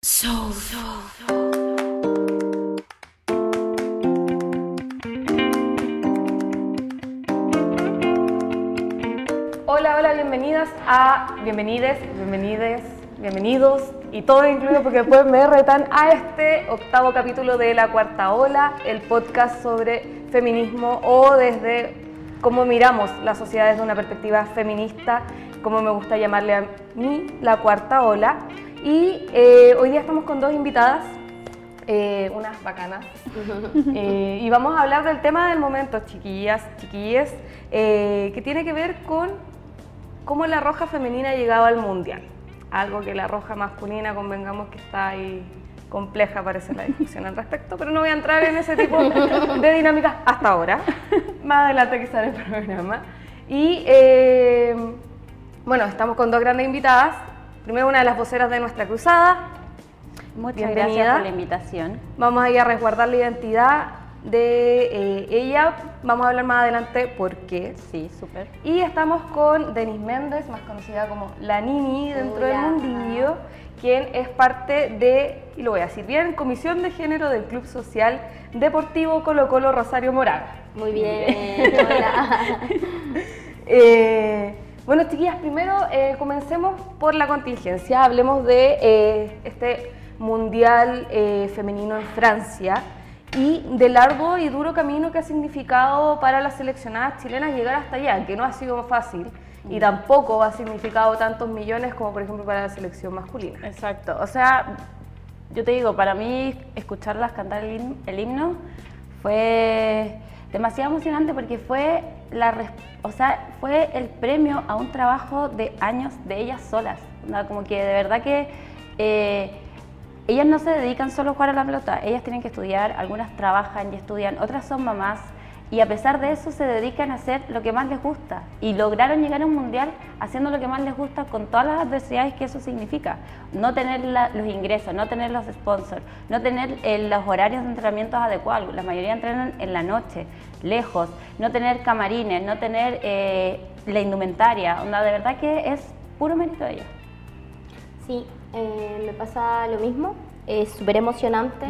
Soul. Hola, hola, bienvenidas a, bienvenides, bienvenides, bienvenidos y todo incluido porque después me retan a este octavo capítulo de La Cuarta Ola, el podcast sobre feminismo o desde cómo miramos la sociedad desde una perspectiva feminista, como me gusta llamarle a mí, La Cuarta Ola. Y eh, hoy día estamos con dos invitadas, eh, unas bacanas, eh, y vamos a hablar del tema del momento, chiquillas, chiquilles, que tiene que ver con cómo la roja femenina ha llegado al mundial. Algo que la roja masculina, convengamos que está ahí compleja, parece la discusión al respecto, pero no voy a entrar en ese tipo de dinámicas hasta ahora. Más adelante quizá en el programa. Y bueno, estamos con dos grandes invitadas. Primero una de las voceras de nuestra cruzada. Muchas gracias por la invitación. Vamos a ir a resguardar la identidad de eh, ella. Vamos a hablar más adelante por qué. Sí, súper. Y estamos con Denise Méndez, más conocida como la Nini dentro del mundillo, quien es parte de, y lo voy a decir bien, Comisión de Género del Club Social Deportivo Colo Colo Rosario Moraga. Muy bien, hola. eh, bueno, chiquillas, primero eh, comencemos por la contingencia. Hablemos de eh, este Mundial eh, Femenino en Francia y del largo y duro camino que ha significado para las seleccionadas chilenas llegar hasta allá, que no ha sido fácil y mm. tampoco ha significado tantos millones como por ejemplo para la selección masculina. Exacto, o sea, yo te digo, para mí escucharlas cantar el himno fue demasiado emocionante porque fue la o sea, fue el premio a un trabajo de años de ellas solas. Como que de verdad que eh, ellas no se dedican solo a jugar a la pelota, ellas tienen que estudiar, algunas trabajan y estudian, otras son mamás, y a pesar de eso se dedican a hacer lo que más les gusta y lograron llegar a un mundial haciendo lo que más les gusta con todas las adversidades que eso significa. No tener los ingresos, no tener los sponsors, no tener eh, los horarios de entrenamientos adecuados, la mayoría entrenan en la noche, lejos, no tener camarines, no tener eh, la indumentaria, onda, de verdad que es puro mérito de ellos. Sí, eh, me pasa lo mismo, es súper emocionante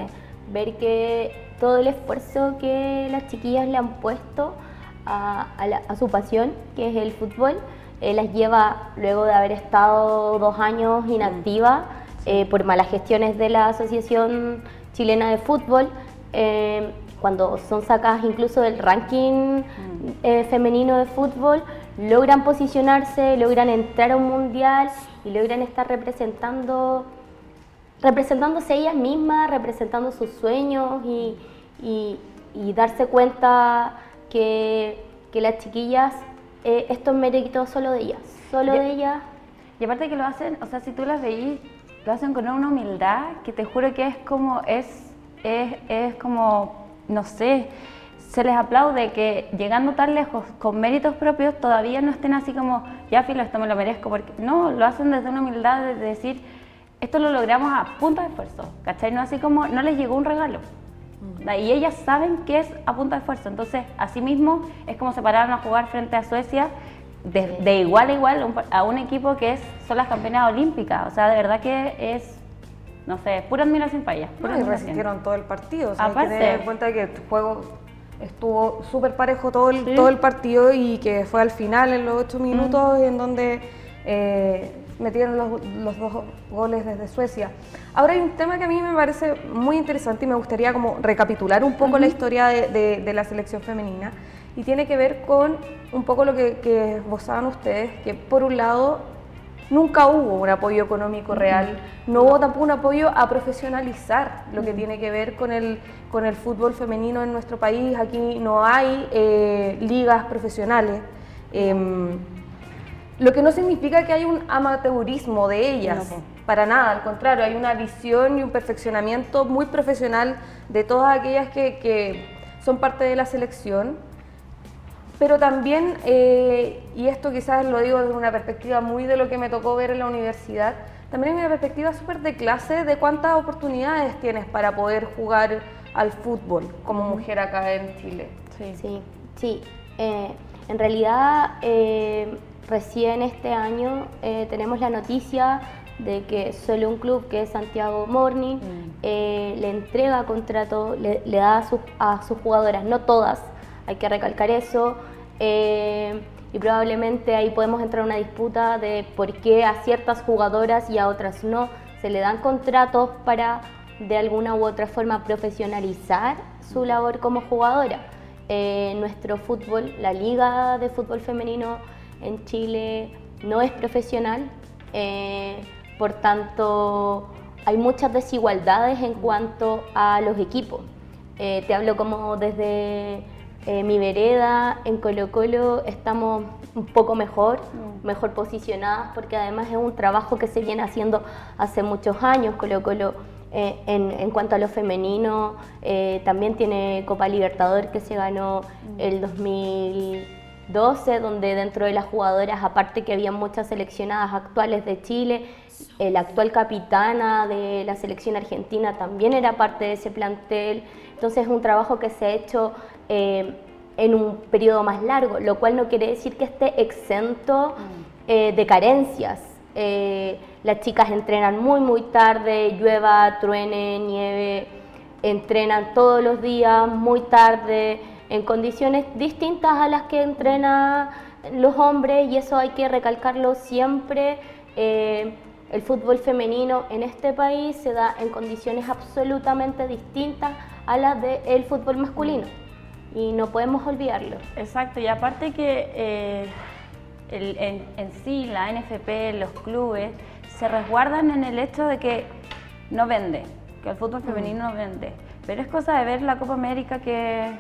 ver que todo el esfuerzo que las chiquillas le han puesto a, su pasión, que es el fútbol, eh, las lleva luego de haber estado dos años inactiva por malas gestiones de la Asociación Chilena de Fútbol, cuando son sacadas incluso del ranking mm. femenino de fútbol, logran posicionarse, logran entrar a un mundial y logran estar representando representándose ellas mismas, representando sus sueños y, darse cuenta que, las chiquillas, eh, esto es mérito solo de ellas, solo de ellas. Y aparte que lo hacen, o sea, si tú las veís, lo hacen con una humildad que te juro que es como, es, es, es como, no sé, se les aplaude que llegando tan lejos con méritos propios todavía no estén así como, ya filo, esto me lo merezco, porque no, lo hacen desde una humildad de decir, esto lo logramos a punta de esfuerzo, ¿cachai? No así como, no les llegó un regalo. Y ellas saben que es a punta de esfuerzo. Entonces, así mismo es como se pararon a jugar frente a Suecia de, igual a igual a un equipo que es, son las campeonas olímpicas. O sea, de verdad que es, no sé, pura admiración para ellas. y resistieron todo el partido. O sea, Aparte, hay que tener en cuenta que el juego estuvo súper parejo todo el, todo el partido y que fue al final, en los ocho minutos, en donde... Eh, metieron los, dos goles desde Suecia. Ahora hay un tema que a mí me parece muy interesante y me gustaría como recapitular un poco la historia de, la selección femenina y tiene que ver con un poco lo que, que saben ustedes, que por un lado nunca hubo un apoyo económico real, no hubo tampoco un apoyo a profesionalizar lo que tiene que ver con el, con el fútbol femenino en nuestro país. Aquí no hay eh, ligas profesionales. Em, lo que no significa que haya un amateurismo de ellas, para nada, al contrario, hay una visión y un perfeccionamiento muy profesional de todas aquellas que, son parte de la selección, pero también, eh, y esto quizás lo digo desde una perspectiva muy de lo que me tocó ver en la universidad, también hay una perspectiva súper de clase de cuántas oportunidades tienes para poder jugar al fútbol como mujer acá en Chile. Sí, sí, sí. Eh, en realidad... Eh, Recién este año eh, tenemos la noticia de que solo un club que es Santiago Morning mm. eh, le entrega contrato, le, da a sus, jugadoras, no todas, hay que recalcar eso, eh, y probablemente ahí podemos entrar en una disputa de por qué a ciertas jugadoras y a otras no se le dan contratos para de alguna u otra forma profesionalizar su labor como jugadora. Eh, nuestro fútbol, la liga de fútbol femenino en Chile no es profesional, eh, por tanto hay muchas desigualdades en cuanto a los equipos. Te hablo como desde mi vereda, en Colo Colo estamos un poco mejor, mm. mejor posicionadas, porque además es un trabajo que se viene haciendo hace muchos años. Colo Colo eh, en, cuanto a lo femenino, eh, también tiene Copa Libertador que se ganó mm. el 2012, donde dentro de las jugadoras, aparte que había muchas seleccionadas actuales de Chile, la actual capitana de la selección argentina también era parte de ese plantel. Entonces es un trabajo que se ha hecho eh, en un periodo más largo, lo cual no quiere decir que esté exento mm. de carencias. Las chicas entrenan muy, muy tarde, llueva, truene, nieve, entrenan todos los días, muy tarde, en condiciones distintas a las que entrenan los hombres y eso hay que recalcarlo siempre. Eh, el fútbol femenino en este país se da en condiciones absolutamente distintas a las del fútbol masculino y no podemos olvidarlo. Exacto, y aparte que eh, en, en, sí la NFP, los clubes, se resguardan en el hecho de que no vende, que el fútbol femenino no vende. Pero es cosa de ver la Copa América que,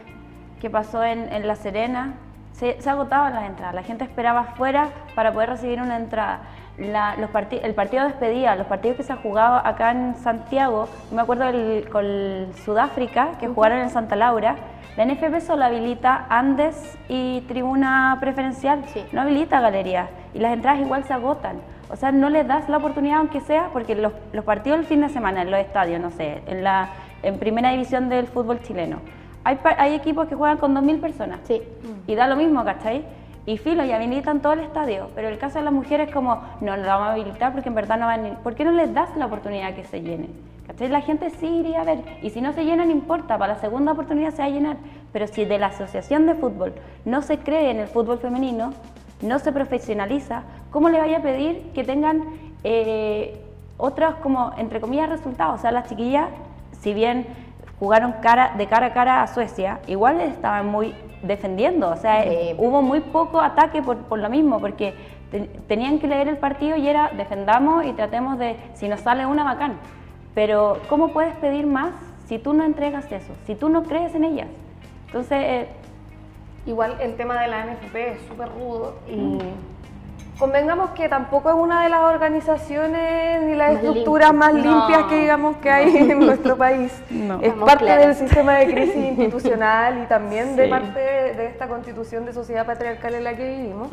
que pasó en, en, La Serena. Se, se, agotaban las entradas, la gente esperaba afuera para poder recibir una entrada. La, los el partido de despedida, los partidos que se han jugado acá en Santiago, me acuerdo con Sudáfrica, que jugaron en Santa Laura, la NFP solo habilita Andes y tribuna preferencial, no habilita galería y las entradas igual se agotan. O sea, no le das la oportunidad aunque sea, porque los, partidos del fin de semana en los estadios, no sé, en la en primera división del fútbol chileno, hay, hay equipos que juegan con 2.000 personas. Sí. Y da lo mismo, ¿cachai? Y filo, y habilitan todo el estadio. Pero el caso de las mujeres es como, no, no lo vamos a habilitar porque en verdad no van. ¿Por qué no les das la oportunidad que se llene? ¿Cachai? La gente sí iría a ver. Y si no se llena, no importa, para la segunda oportunidad se va a llenar. Pero si de la asociación de fútbol no se cree en el fútbol femenino, no se profesionaliza, ¿cómo le vaya a pedir que tengan eh, otros, como, entre comillas, resultados? O sea, las chiquillas, si bien jugaron cara, de cara a cara a Suecia, igual estaban muy defendiendo, o sea, hubo muy poco ataque por, por lo mismo, porque tenían que leer el partido y era defendamos y tratemos de, si nos sale una, bacán. Pero, ¿cómo puedes pedir más si tú no entregas eso, si tú no crees en ellas? Entonces, eh, Igual el tema de la NFP es súper rudo y convengamos que tampoco es una de las organizaciones ni las estructuras más limpias que digamos que hay en nuestro país. Es parte del sistema de crisis institucional y también de parte de, esta constitución de sociedad patriarcal en la que vivimos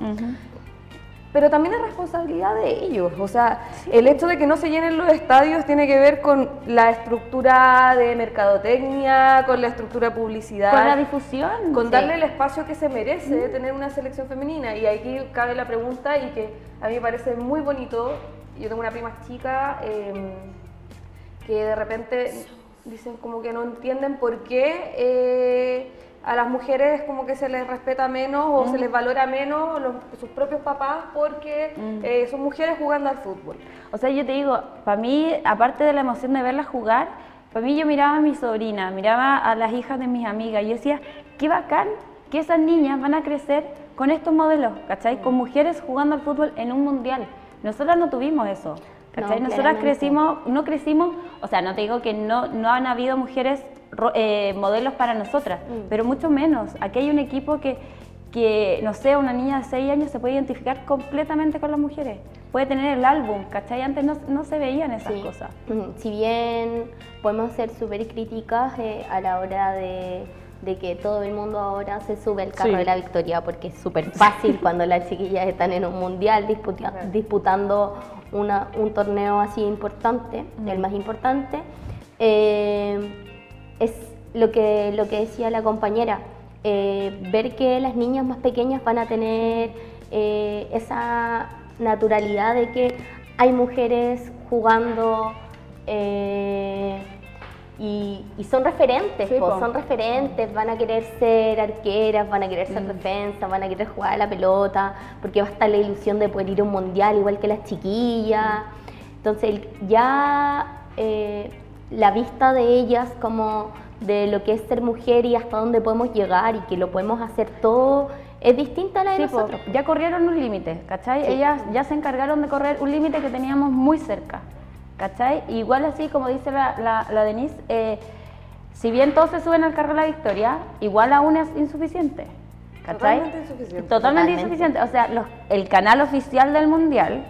pero también es responsabilidad de ellos. O sea, el hecho de que no se llenen los estadios tiene que ver con la estructura de mercadotecnia, con la estructura de publicidad. Con la difusión. Con darle el espacio que se merece de tener una selección femenina. Y aquí cabe la pregunta y que a mí me parece muy bonito. Yo tengo una prima chica em, que de repente dicen como que no entienden por qué... Eh, a las mujeres como que se les respeta menos o se les valora menos sus propios papás porque eh, son mujeres jugando al fútbol. O sea, yo te digo, para mí, aparte de la emoción de verlas jugar, para mí yo miraba a mi sobrina, miraba a las hijas de mis amigas y yo decía, qué bacán que esas niñas van a crecer con estos modelos, ¿cachai? Con mujeres jugando al fútbol en un mundial. Nosotras no tuvimos eso. ¿cachai? Nosotras crecimos, no crecimos, o sea, no te digo que no, no han habido mujeres eh, modelos para nosotras, mm. pero mucho menos. Aquí hay un equipo que, que, no sé, una niña de 6 años se puede identificar completamente con las mujeres. Puede tener el álbum, ¿cachai? Antes no, no se veían esas cosas. Mm, si bien podemos ser súper críticas eh, a la hora de, de, que todo el mundo ahora se sube al carro de la victoria, porque es súper fácil cuando las chiquillas están en un mundial disputando una, un torneo así importante, el más importante. Eh, es lo que, lo que decía la compañera, eh, ver que las niñas más pequeñas van a tener eh, esa naturalidad de que hay mujeres jugando eh, y, son referentes, son referentes, van a querer ser arqueras, van a querer ser mm. defensa, van a querer jugar a la pelota, porque va a estar la ilusión de poder ir a un mundial igual que las chiquillas. Entonces ya eh, la vista de ellas como de lo que es ser mujer y hasta dónde podemos llegar y que lo podemos hacer todo es distinta a la de nosotros. ya corrieron un límite, ¿cachai? Ellas ya se encargaron de correr un límite que teníamos muy cerca, ¿cachai? igual así, como dice la, la, Denise, eh, si bien todos se suben al carro de la victoria, igual aún es insuficiente. ¿cachai? Totalmente insuficiente. Totalmente, insuficiente. O sea, el canal oficial del Mundial,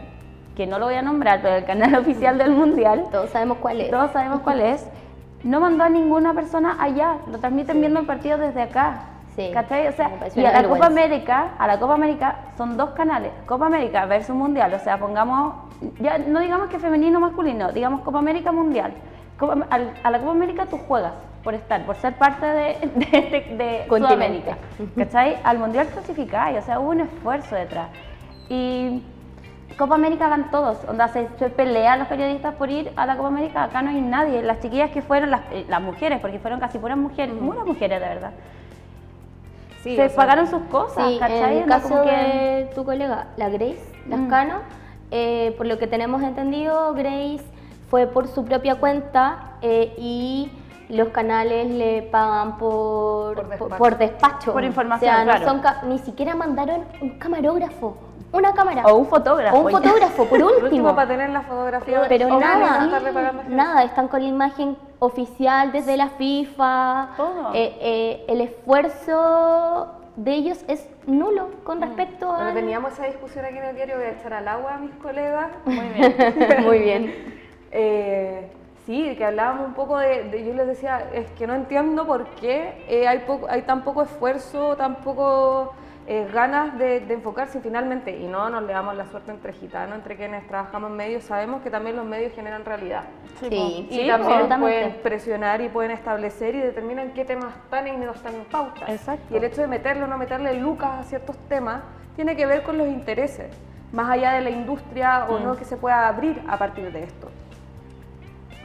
que no lo voy a nombrar, pero el canal oficial del Mundial. Todos sabemos cuál es. Todos sabemos cuál es. No mandó a ninguna persona allá. Lo transmiten viendo el partido desde acá. Sí. ¿Cachai? O sea, y a la Copa América, a la Copa América son dos canales, Copa América versus Mundial, o sea, pongamos, ya no digamos que femenino o masculino, digamos Copa América Mundial. a la Copa América tú juegas por estar, por ser parte de, de, de, Sudamérica, ¿cachai? Al Mundial clasificáis, o sea, hubo un esfuerzo detrás. Y Copa América van todos, onda se, se, pelean los periodistas por ir a la Copa América, acá no hay nadie, las chiquillas que fueron, las, eh, las mujeres, porque fueron casi puras mujeres, muchas mujeres de verdad, se pagaron sus cosas, sí, En el caso de tu colega, la Grace Lascano, mm. eh, por lo que tenemos entendido, Grace fue por su propia cuenta eh, y los canales le pagan por, por despacho. Por, información. O sea, no son ni siquiera mandaron un camarógrafo una cámara. O un fotógrafo. O un fotógrafo, por último. último para tener la fotografía. Pero nada, nada, están con la imagen oficial desde la FIFA. Todo. Eh, eh, el esfuerzo de ellos es nulo con mm. respecto a... teníamos esa discusión aquí en el diario, voy a echar al agua a mis colegas. Muy bien. Muy bien. Eh, sí, que hablábamos un poco de, yo les decía, es que no entiendo por qué hay, poco, hay tan poco esfuerzo, tan poco eh, ganas de, enfocarse finalmente, y no nos le damos la suerte entre gitanos, entre quienes trabajamos en medios, sabemos que también los medios generan realidad. Sí, y también pueden presionar y pueden establecer y determinan qué temas están y no están en pauta. Exacto. Y el hecho de meterle o no meterle lucas a ciertos temas tiene que ver con los intereses, más allá de la industria o no mm. que se pueda abrir a partir de esto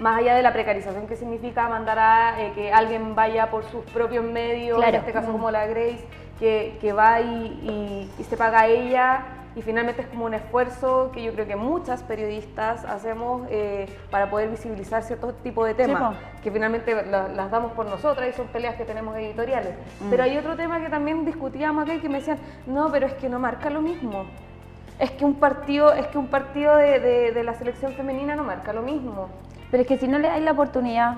más allá de la precarización que significa mandar a eh, que alguien vaya por sus propios medios, en este caso mm. como la Grace, que, va y, se paga a ella y finalmente es como un esfuerzo que yo creo que muchas periodistas hacemos eh, para poder visibilizar ciertos tipos de temas, que finalmente las damos por nosotras y son peleas que tenemos editoriales. Mm. Pero hay otro tema que también discutíamos aquí que me decían, no, pero es que no marca lo mismo. Es que un partido, es que un partido de, de la selección femenina no marca lo mismo. Pero es que si no le dais la oportunidad,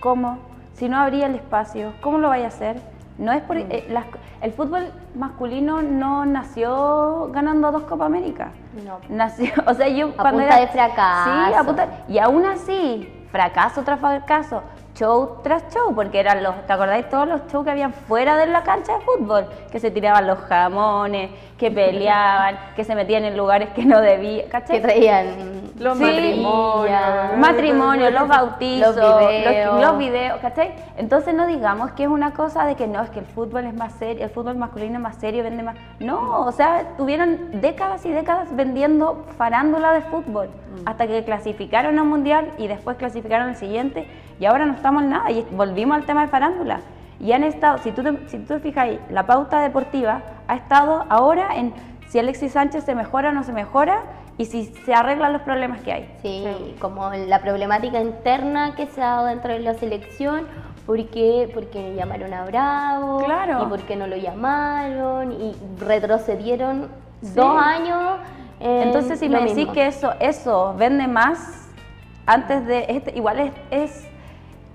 ¿cómo? Si no habría el espacio, ¿cómo lo vais a hacer? No es por, mm. eh, el fútbol masculino no nació ganando dos Copa América. No. Nació, o sea, yo a punta de fracaso. Sí, a punta, y aún así, fracaso tras fracaso, show tras show, porque eran los, ¿te acordáis todos los shows que habían fuera de la cancha de fútbol? Que se tiraban los jamones, que peleaban, que se metían en lugares que no debían, ¿cachai? Que traían los matrimonios. Matrimonios, los bautizos, los videos. ¿cachai? Entonces no digamos que es una cosa de que no, es que el fútbol es más serio, el fútbol masculino es más serio, vende más. No, o sea, tuvieron décadas y décadas vendiendo farándula de fútbol, mm. hasta que clasificaron a un mundial y después clasificaron al siguiente, y ahora no estamos en nada, y volvimos al tema de farándula. Y han estado, si tú te, si tú te fijas ahí, la pauta deportiva ha estado ahora en si Alexis Sánchez se mejora o no se mejora, y si se arreglan los problemas que hay. Sí, como la problemática interna que se ha dado dentro de la selección, ¿por qué? Porque llamaron a Bravo, claro. y por qué no lo llamaron, y retrocedieron dos años. Entonces, si me decís que eso, eso vende más, antes de, este, igual es,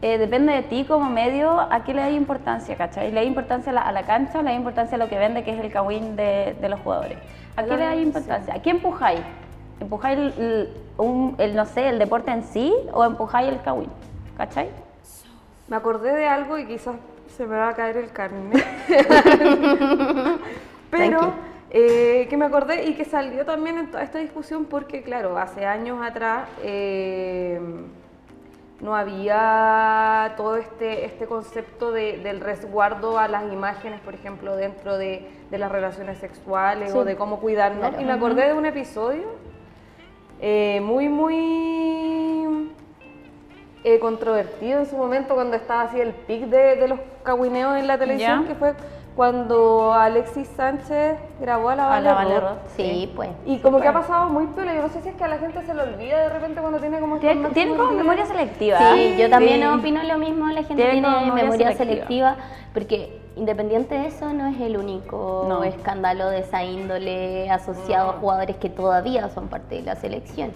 eh, depende de ti como medio, ¿a qué le da importancia, cachai? Le da importancia a la, cancha, le da importancia a lo que vende, que es el cagüín de, los jugadores. ¿A qué le da importancia? ¿A qué empujáis? ¿Empujáis el, el, no sé, el deporte en sí o empujáis el kawin? ¿Cachai? Me acordé de algo y quizás se me va a caer el carne. Pero eh, que me acordé y que salió también en toda esta discusión porque, claro, hace años atrás eh, no había todo este, este concepto del resguardo a las imágenes, por ejemplo, dentro de, las relaciones sexuales o de cómo cuidarnos. Y me acordé de un episodio eh, muy, muy eh, controvertido en su momento cuando estaba así el pic de, los caguineos en la televisión, que fue cuando Alexis Sánchez grabó a la Vale, Sí, pues. Y como que ha pasado muy pelo, yo no sé si es que a la gente se le olvida de repente cuando tiene como... Tiene, tiene como memoria selectiva. Sí, yo también opino lo mismo, la gente tiene, memoria, selectiva. porque independiente de eso no es el único escándalo de esa índole asociado a jugadores que todavía son parte de la selección.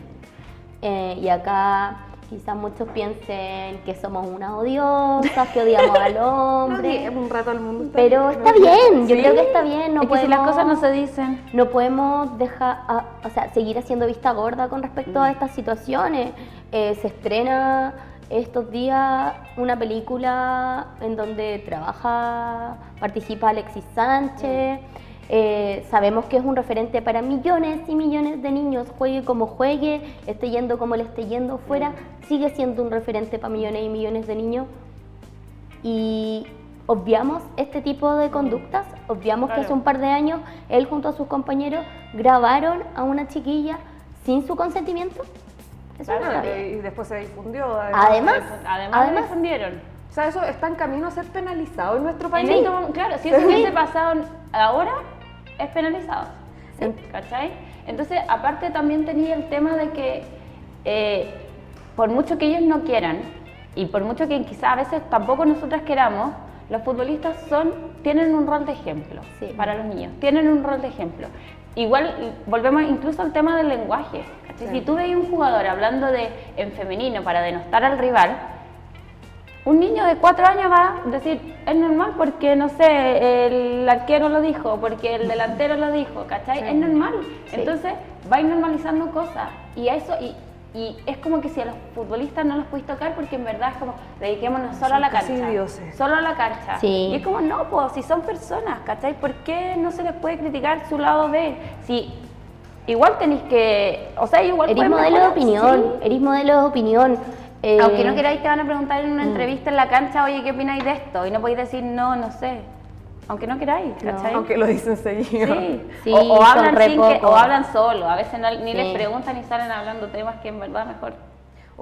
Eh, y acá Quizás muchos piensen que somos unas odiosas, que odiamos al hombre. un rato al mundo. pero está bien, yo creo que está bien. No podemos, si las cosas no se dicen. No podemos dejar, o sea, seguir haciendo vista gorda con respecto a mm. estas situaciones. Eh, se estrena estos días una película en donde trabaja, participa Alexis Sánchez. Mm. Eh, sabemos que es un referente para millones y millones de niños, juegue como juegue, esté yendo como le esté yendo fuera, sigue siendo un referente para millones y millones de niños. Y obviamos este tipo de conductas, obviamos que hace un par de años él junto a sus compañeros grabaron a una chiquilla sin su consentimiento. Eso y después se difundió. Además, además, difundieron. O sea, eso está en camino a ser penalizado en nuestro país. claro, si eso hubiese pasado ahora, es penalizado. ¿Cachai? Entonces, aparte también tenía el tema de que eh, por mucho que ellos no quieran y por mucho que quizás a veces tampoco nosotras queramos, los futbolistas son, tienen un rol de ejemplo para los niños, tienen un rol de ejemplo. Igual volvemos incluso al tema del lenguaje. Si tú ves un jugador hablando de en femenino para denostar al rival, un niño de cuatro años va a decir, es normal porque, no sé, el arquero lo dijo, porque el delantero lo dijo, ¿cachai? Es normal. Entonces, va a ir normalizando cosas. Y eso, y, y, es como que si a los futbolistas no los puedes tocar, porque en verdad es como, dediquémonos solo a la cancha. Solo a la cancha. Y es como, no, pues, si son personas, ¿cachai? ¿Por qué no se les puede criticar su lado de, si igual tenéis que, o sea, igual... Eres modelo de opinión, eres modelo de opinión aunque no eh, queráis, te van a preguntar en una mm. entrevista en la cancha, oye, ¿qué opináis de esto? Y no podéis decir, no, no sé. Aunque no queráis, ¿cachai? Aunque lo dicen seguido. Sí, o, hablan sin que, o hablan solo. A veces ni les preguntan y salen hablando temas que en verdad mejor.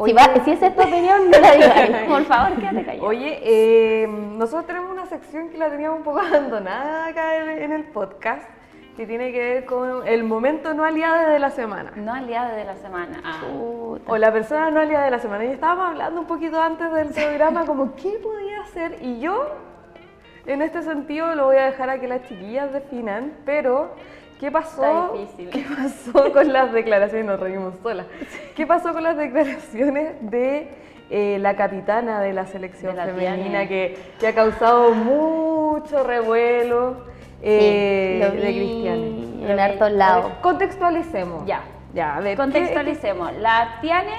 si, va, si esa es tu opinión, no la digas. Por favor, quédate callado. Oye, eh, nosotros tenemos una sección que la teníamos un poco abandonada acá en el podcast que tiene que ver con el momento no aliado de la semana. No aliado de la semana. Ah. O la persona no aliada de la semana. Y estábamos hablando un poquito antes del programa como qué podía hacer. Y yo, en este sentido, lo voy a dejar a que las chiquillas definan, pero ¿qué pasó? ¿Qué pasó con las declaraciones? Nos reímos solas. ¿Qué pasó con las declaraciones de eh, la capitana de la selección femenina que, que ha causado mucho revuelo? Eh, de Cristiane. En hartos lados. Contextualicemos. Ya. Ya, a ver. Contextualicemos. La Tiane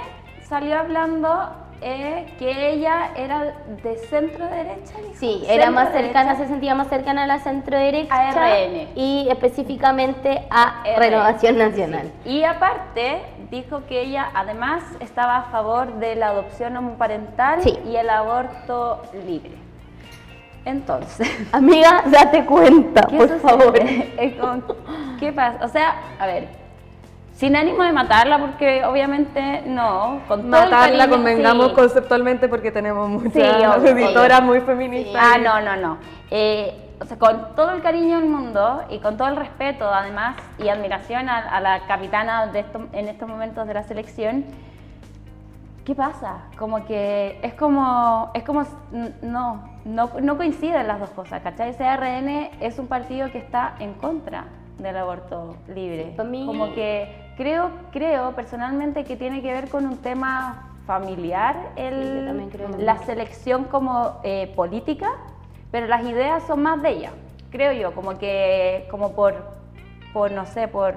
salió hablando eh, que ella era de centro derecha. Sí, era más cercana, se sentía más cercana a la centro derecha. A RN. Y específicamente a Renovación Nacional. Y aparte dijo que ella además estaba a favor de la adopción homoparental y el aborto libre. Entonces. Amiga, date cuenta, por favor. ¿Qué pasa? O sea, a ver, sin ánimo de matarla, porque obviamente no. Con matarla, convengamos conceptualmente, porque tenemos muchas editoras muy feministas. Ah, no, no, no. Eh, o sea, con todo el cariño del mundo y con todo el respeto, además, y admiración a, la capitana de en estos momentos de la selección, ¿qué pasa? Como que es como, es como, no, no, no coinciden las dos cosas, ¿cachai? CRN es un partido que está en contra del aborto libre. Como que creo, creo personalmente que tiene que ver con un tema familiar, el, la selección como eh, política, pero las ideas son más de ella, creo yo, como que, como por, por no sé, por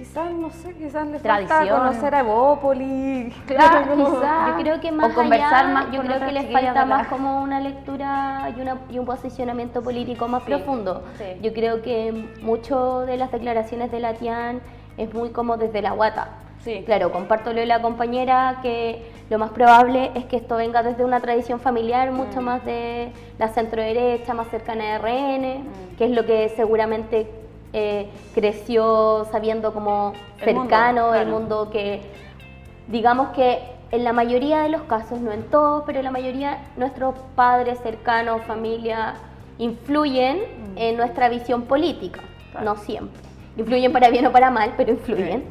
quizás, no sé, quizás le falta conocer a Evópoli. Claro, quizás. Yo creo que más conversar más yo creo que les falta más como una lectura y, una, y un posicionamiento político más profundo. Yo creo que mucho de las declaraciones de la TIAN es muy como desde la guata. Sí. Claro, comparto lo de la compañera que lo más probable es que esto venga desde una tradición familiar mucho mm. más de la centro derecha, más cercana a RN, mm. que es lo que seguramente eh, creció sabiendo como cercano el mundo, que digamos que en la mayoría de los casos, no en todos, pero en la mayoría nuestros padres cercanos, familia, influyen mm. en nuestra visión política, no siempre. Influyen para bien o para mal, pero influyen.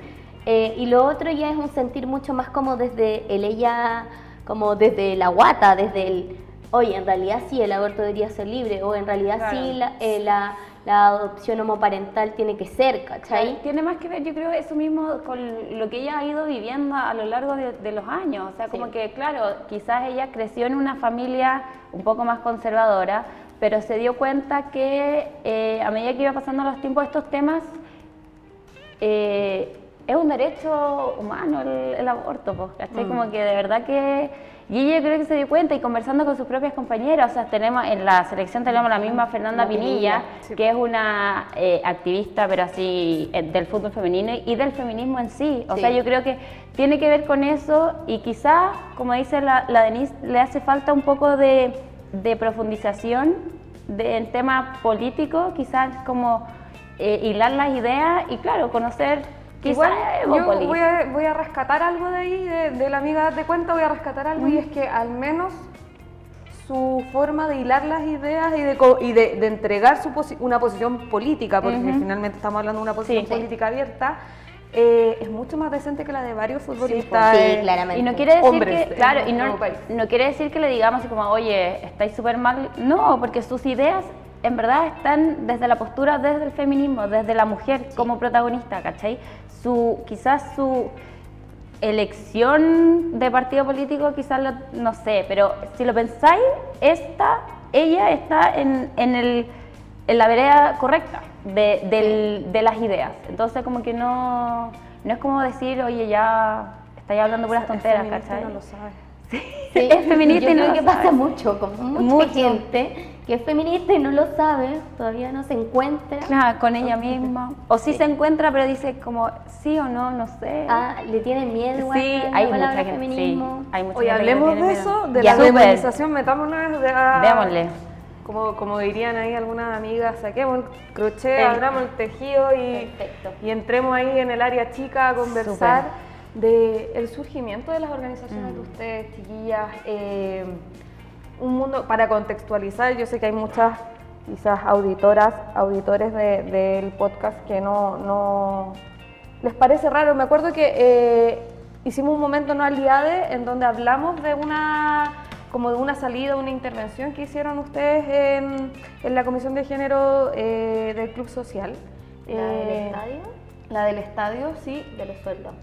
Eh, y lo otro ya es un sentir mucho más como desde el ella, como desde la guata, desde el, oye, en realidad sí, el aborto debería ser libre, o en realidad sí, eh, la, la, adopción homoparental tiene que ser, ¿cachai? Tiene más que ver, yo creo, eso mismo con lo que ella ha ido viviendo a lo largo de, los años. O sea, como que, claro, quizás ella creció en una familia un poco más conservadora, pero se dio cuenta que eh, a medida que iba pasando los tiempos, estos temas eh, es un derecho humano el, aborto, pues, ¿cachai? Como mm. que de verdad que... Y ella creo que se dio cuenta y conversando con sus propias compañeras, o sea, tenemos en la selección tenemos la misma Fernanda Pinilla, que es una eh, activista, pero así, eh, del fútbol femenino y del feminismo en sí. O sea, yo creo que tiene que ver con eso y quizá, como dice la, Denise, le hace falta un poco de, profundización de, en temas políticos, quizás como eh, hilar las ideas y, claro, conocer Igual yo voy a, voy a, rescatar algo de ahí, de, la amiga de cuenta, voy a rescatar algo y es que al menos su forma de hilar las ideas y de, y de, entregar su una posición política, porque finalmente estamos hablando de una posición política abierta, eh, es mucho más decente que la de varios futbolistas. Sí, claramente. Y no quiere decir que, claro, y no, no, quiere decir que le digamos como, oye, estáis súper mal. No, porque sus ideas en verdad están desde la postura, desde el feminismo, desde la mujer como protagonista, ¿cachai? Su, quizás su elección de partido político, quizás no sé, pero si lo pensáis, esta, ella está en, en, el, en la vereda correcta de, de, las ideas. Entonces como que no, no es como decir, oye, ya estáis hablando puras tonteras, ¿cachai? No lo sabe. Sí. es feminista y no que pasa mucho, con mucha gente que es feminista y no lo sabe, todavía no se encuentra. Claro, con ella misma. O sí, se encuentra, pero dice como sí o no, no sé. Ah, le tiene miedo. Sí, hay mucha gente. Feminismo. Sí, hay mucha Oye, hablemos de eso, de la feminización, metámonos de a... Veámosle. Como, como dirían ahí algunas amigas, saquemos el crochet, abramos el tejido y, y entremos ahí en el área chica a conversar del el surgimiento de las organizaciones de mm. ustedes, chiquillas. Eh, un mundo, para contextualizar, yo sé que hay muchas quizás auditoras, auditores del podcast que no, no, les parece raro. Me acuerdo que eh, hicimos un momento no aliade en donde hablamos de una como de una salida, una intervención que hicieron ustedes en, en la Comisión de Género eh, del Club Social. ¿La del estadio? La del estadio, sí. De los sueldos.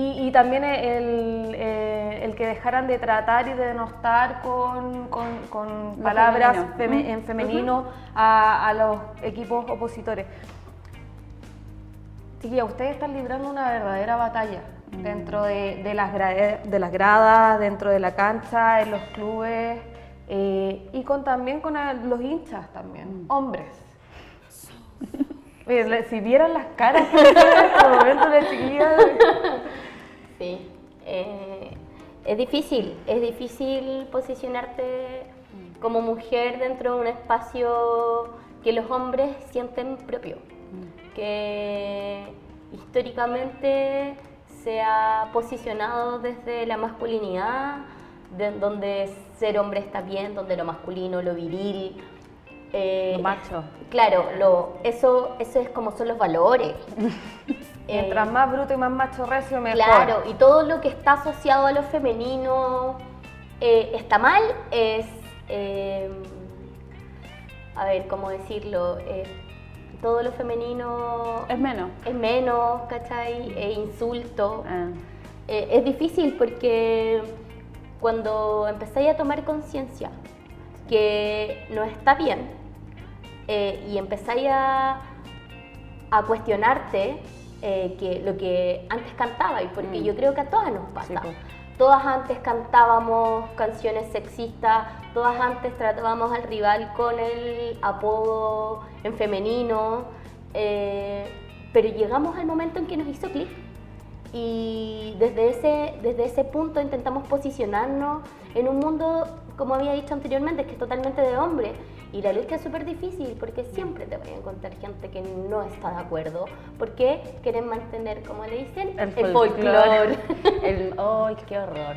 Y, también eh, el, que dejaran de tratar y de denostar con, con, palabras en femenino a, los equipos opositores. Sí, ustedes están librando una verdadera batalla mm. dentro de, las de las gradas, dentro de la cancha, en los clubes eh, y con también con los hinchas también, mm. hombres. si vieran las caras que en este momento de chiquillas Sí. Eh, es difícil, es difícil posicionarte como mujer dentro de un espacio que los hombres sienten propio, que históricamente se ha posicionado desde la masculinidad, donde ser hombre está bien, donde lo masculino, lo viril, eh, lo macho. Claro, lo, eso, eso es como son los valores. Mientras más bruto y más macho recio, mejor. Claro, y todo lo que está asociado a lo femenino eh, está mal, es. Eh, a ver, ¿cómo decirlo? Eh, todo lo femenino. Es menos. Es menos, ¿cachai? Es insulto. Ah. es difícil porque cuando empezáis a tomar conciencia que no está bien y empezáis a, a cuestionarte eh, que lo que antes cantaba, y porque mm. yo creo que a todas nos pasa. Todas antes cantábamos canciones sexistas, todas antes tratábamos al rival con el apodo en femenino, eh, pero llegamos al momento en que nos hizo clic y desde ese, desde ese punto intentamos posicionarnos en un mundo como había dicho anteriormente, que es totalmente de hombre. Y la lucha es súper difícil porque siempre te van a encontrar gente que no está de acuerdo, porque quieren mantener, como le dicen, el, folclore. ¡Ay, qué horror!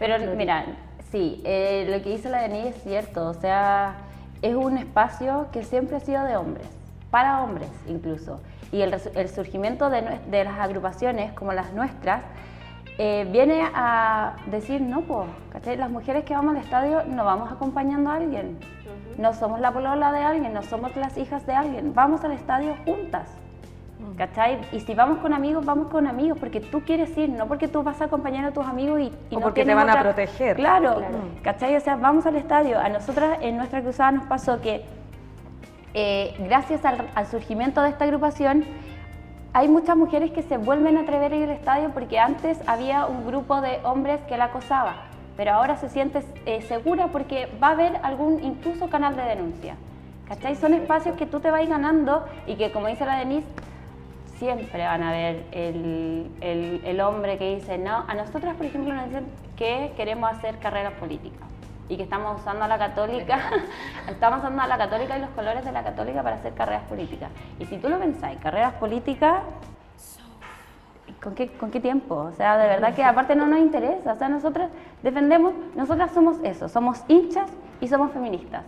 Pero mira, sí, eh, lo que dice la Denise es cierto, o sea, es un espacio que siempre ha sido de hombres, para hombres incluso. Y el, el surgimiento de, de las agrupaciones como las nuestras, eh, viene a decir, no, pues, Las mujeres que vamos al estadio no vamos acompañando a alguien, no somos la polola de alguien, no somos las hijas de alguien, vamos al estadio juntas. ¿Cachai? Y si vamos con amigos, vamos con amigos, porque tú quieres ir, no porque tú vas a acompañar a tus amigos y, no porque te van a proteger. Claro, ¿cachai? O sea, vamos al estadio. A nosotras en nuestra cruzada nos pasó que eh, gracias al, al surgimiento de esta agrupación, hay muchas mujeres que se vuelven a atrever a ir al estadio porque antes había un grupo de hombres que la acosaba, pero ahora se siente eh, segura porque va a haber algún incluso canal de denuncia. ¿Cachai? Son espacios que tú te vas ganando y que, como dice la Denise, siempre van a ver el, el hombre que dice, no, a nosotras, por ejemplo, nos dicen que queremos hacer carreras políticas y que estamos usando a la católica, estamos usando a la católica y los colores de la católica para hacer carreras políticas. Y si tú lo pensáis, carreras políticas, ¿con qué, ¿con qué tiempo? O sea, de verdad que aparte no nos interesa. O sea, nosotras defendemos, nosotras somos eso, somos hinchas y somos feministas.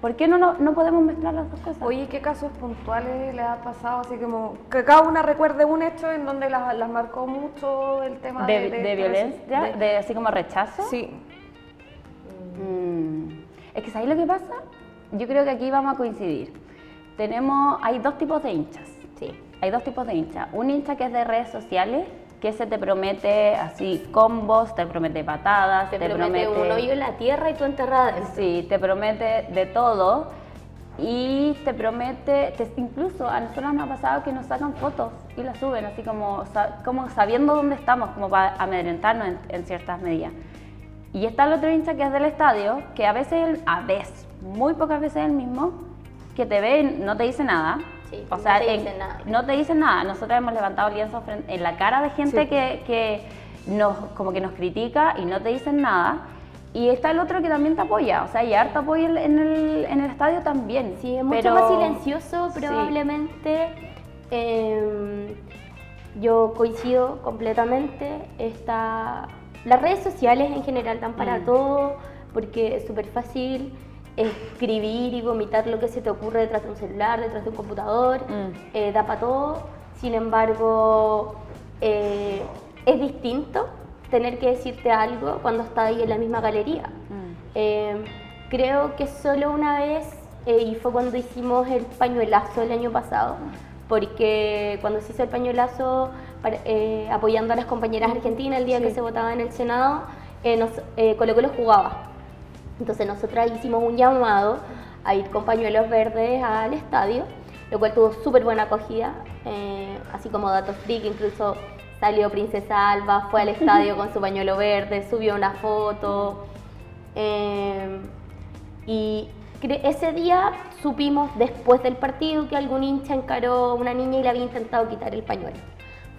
¿Por qué no, no, podemos mezclar las dos cosas? Oye, ¿qué casos puntuales le ha pasado? Así como que cada una recuerde un hecho en donde las, marcó mucho el tema de, de, violencia, de, así como rechazo. Sí. Mm. Es que ¿sabéis lo que pasa? Yo creo que aquí vamos a coincidir. Tenemos, hay dos tipos de hinchas. Sí. Hay dos tipos de hinchas. Un hincha que es de redes sociales, que se te promete así combos, te promete patadas, te, promete, un hoyo en la tierra y tú enterrada. Sí, te promete de todo y te promete, incluso a nosotros nos ha pasado que nos sacan fotos y las suben así como, como sabiendo dónde estamos, como para amedrentarnos en ciertas medidas. Y está el otro hincha que es del estadio, que a veces, a veces, muy pocas veces el mismo, que te ve y no te dice nada. Sí, o sea, no te dice nada. No te dice nada. Nosotros hemos levantado lienzos en la cara de gente que, que, nos, como que nos critica y no te dicen nada. Y está el otro que también te apoya, o sea, y harto apoya en el, en el estadio también. Sí, es mucho más silencioso probablemente. Em, yo coincido completamente. Está las redes sociales en general dan para mm. todo, porque es súper fácil escribir y vomitar lo que se te ocurre detrás de un celular, detrás de un computador, mm. eh, da para todo. Sin embargo, eh, es distinto tener que decirte algo cuando estás ahí en la misma galería. Mm. Eh, creo que solo una vez, y fue cuando hicimos el pañuelazo el año pasado, porque cuando se hizo el pañuelazo eh, apoyando a las compañeras argentinas el día que se votaba en el Senado, eh, nos, eh, Colo Colo jugaba. Entonces nosotras hicimos un llamado a ir con pañuelos verdes al estadio, lo cual tuvo súper buena acogida, eh, así como datos freak, incluso salió Princesa Alba, fue al estadio con su pañuelo verde, subió una foto. y ese día supimos después del partido que algún hincha encaró a una niña y le había intentado quitar el pañuelo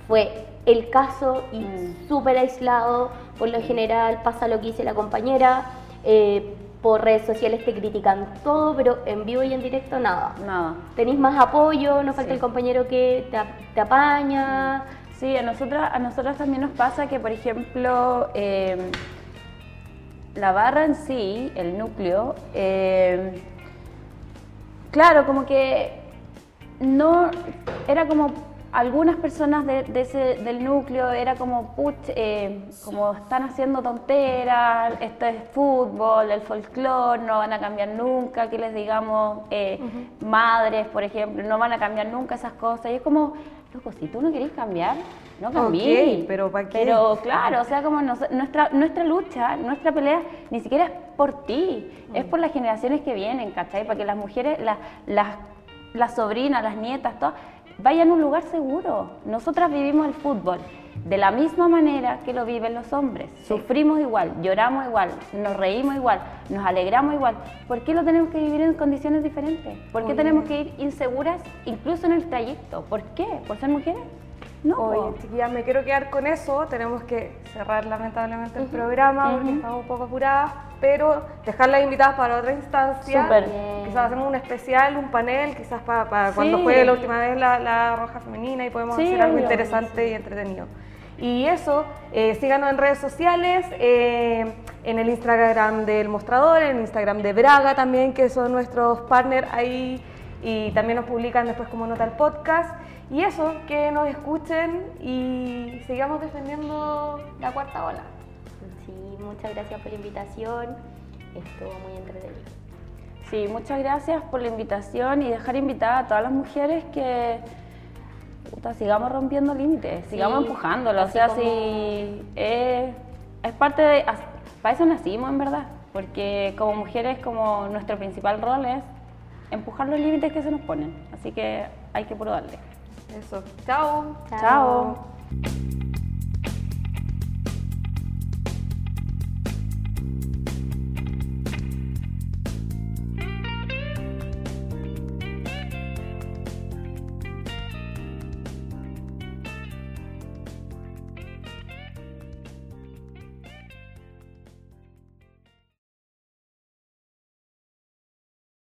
fue el caso y mm. súper aislado. Por lo general pasa lo que dice la compañera. Eh, por redes sociales te critican todo, pero en vivo y en directo nada. Nada. Tenéis más apoyo, no falta el compañero que te, apaña. Sí, a nosotras, a nosotras también nos pasa que, por ejemplo, em, la barra en sí, el núcleo, em, claro, como que no era como algunas personas de, ese, del núcleo era como, put, eh, como están haciendo tonteras, esto es fútbol, el folclore, no van a cambiar nunca, que les digamos eh, madres, por ejemplo, no van a cambiar nunca esas cosas. Y es como, loco, si tú no querés cambiar, no cambies. pero ¿para qué? Pero claro, o sea, como nuestra, nuestra lucha, nuestra pelea, ni siquiera es por ti, es por las generaciones que vienen, ¿cachai? Para que las mujeres, las, las, las sobrinas, las nietas, todas vayan a un lugar seguro. Nosotras vivimos el fútbol de la misma manera que lo viven los hombres. Sufrimos igual, lloramos igual, nos reímos igual, nos alegramos igual. ¿Por qué lo tenemos que vivir en condiciones diferentes? ¿Por qué tenemos que ir inseguras incluso en el trayecto? ¿Por qué? ¿Por ser mujeres? No. Oye, me quiero quedar con eso. Tenemos que cerrar lamentablemente el programa porque estamos un poco apuradas. Pero dejarlas invitadas para otra instancia. Quizás hacemos un especial, un panel, quizás para, cuando juegue la última vez la, Roja Femenina y podemos hacer algo interesante y entretenido. Y eso, eh, síganos en redes sociales, eh, en el Instagram del Mostrador, en el Instagram de Braga también, que son nuestros partners ahí y también nos publican después como nota el podcast. Y eso, que nos escuchen y sigamos defendiendo la cuarta ola. Sí, muchas gracias por la invitación, estuvo muy entretenido. Sí, muchas gracias por la invitación y dejar invitada a todas las mujeres que sigamos rompiendo límites, sigamos empujándolo. O sea, si es, es parte de... Para eso nacimos, en verdad, porque como mujeres, como nuestro principal rol es empujar los límites que se nos ponen. Así que hay que puro darle. Eso. Chao. Chao.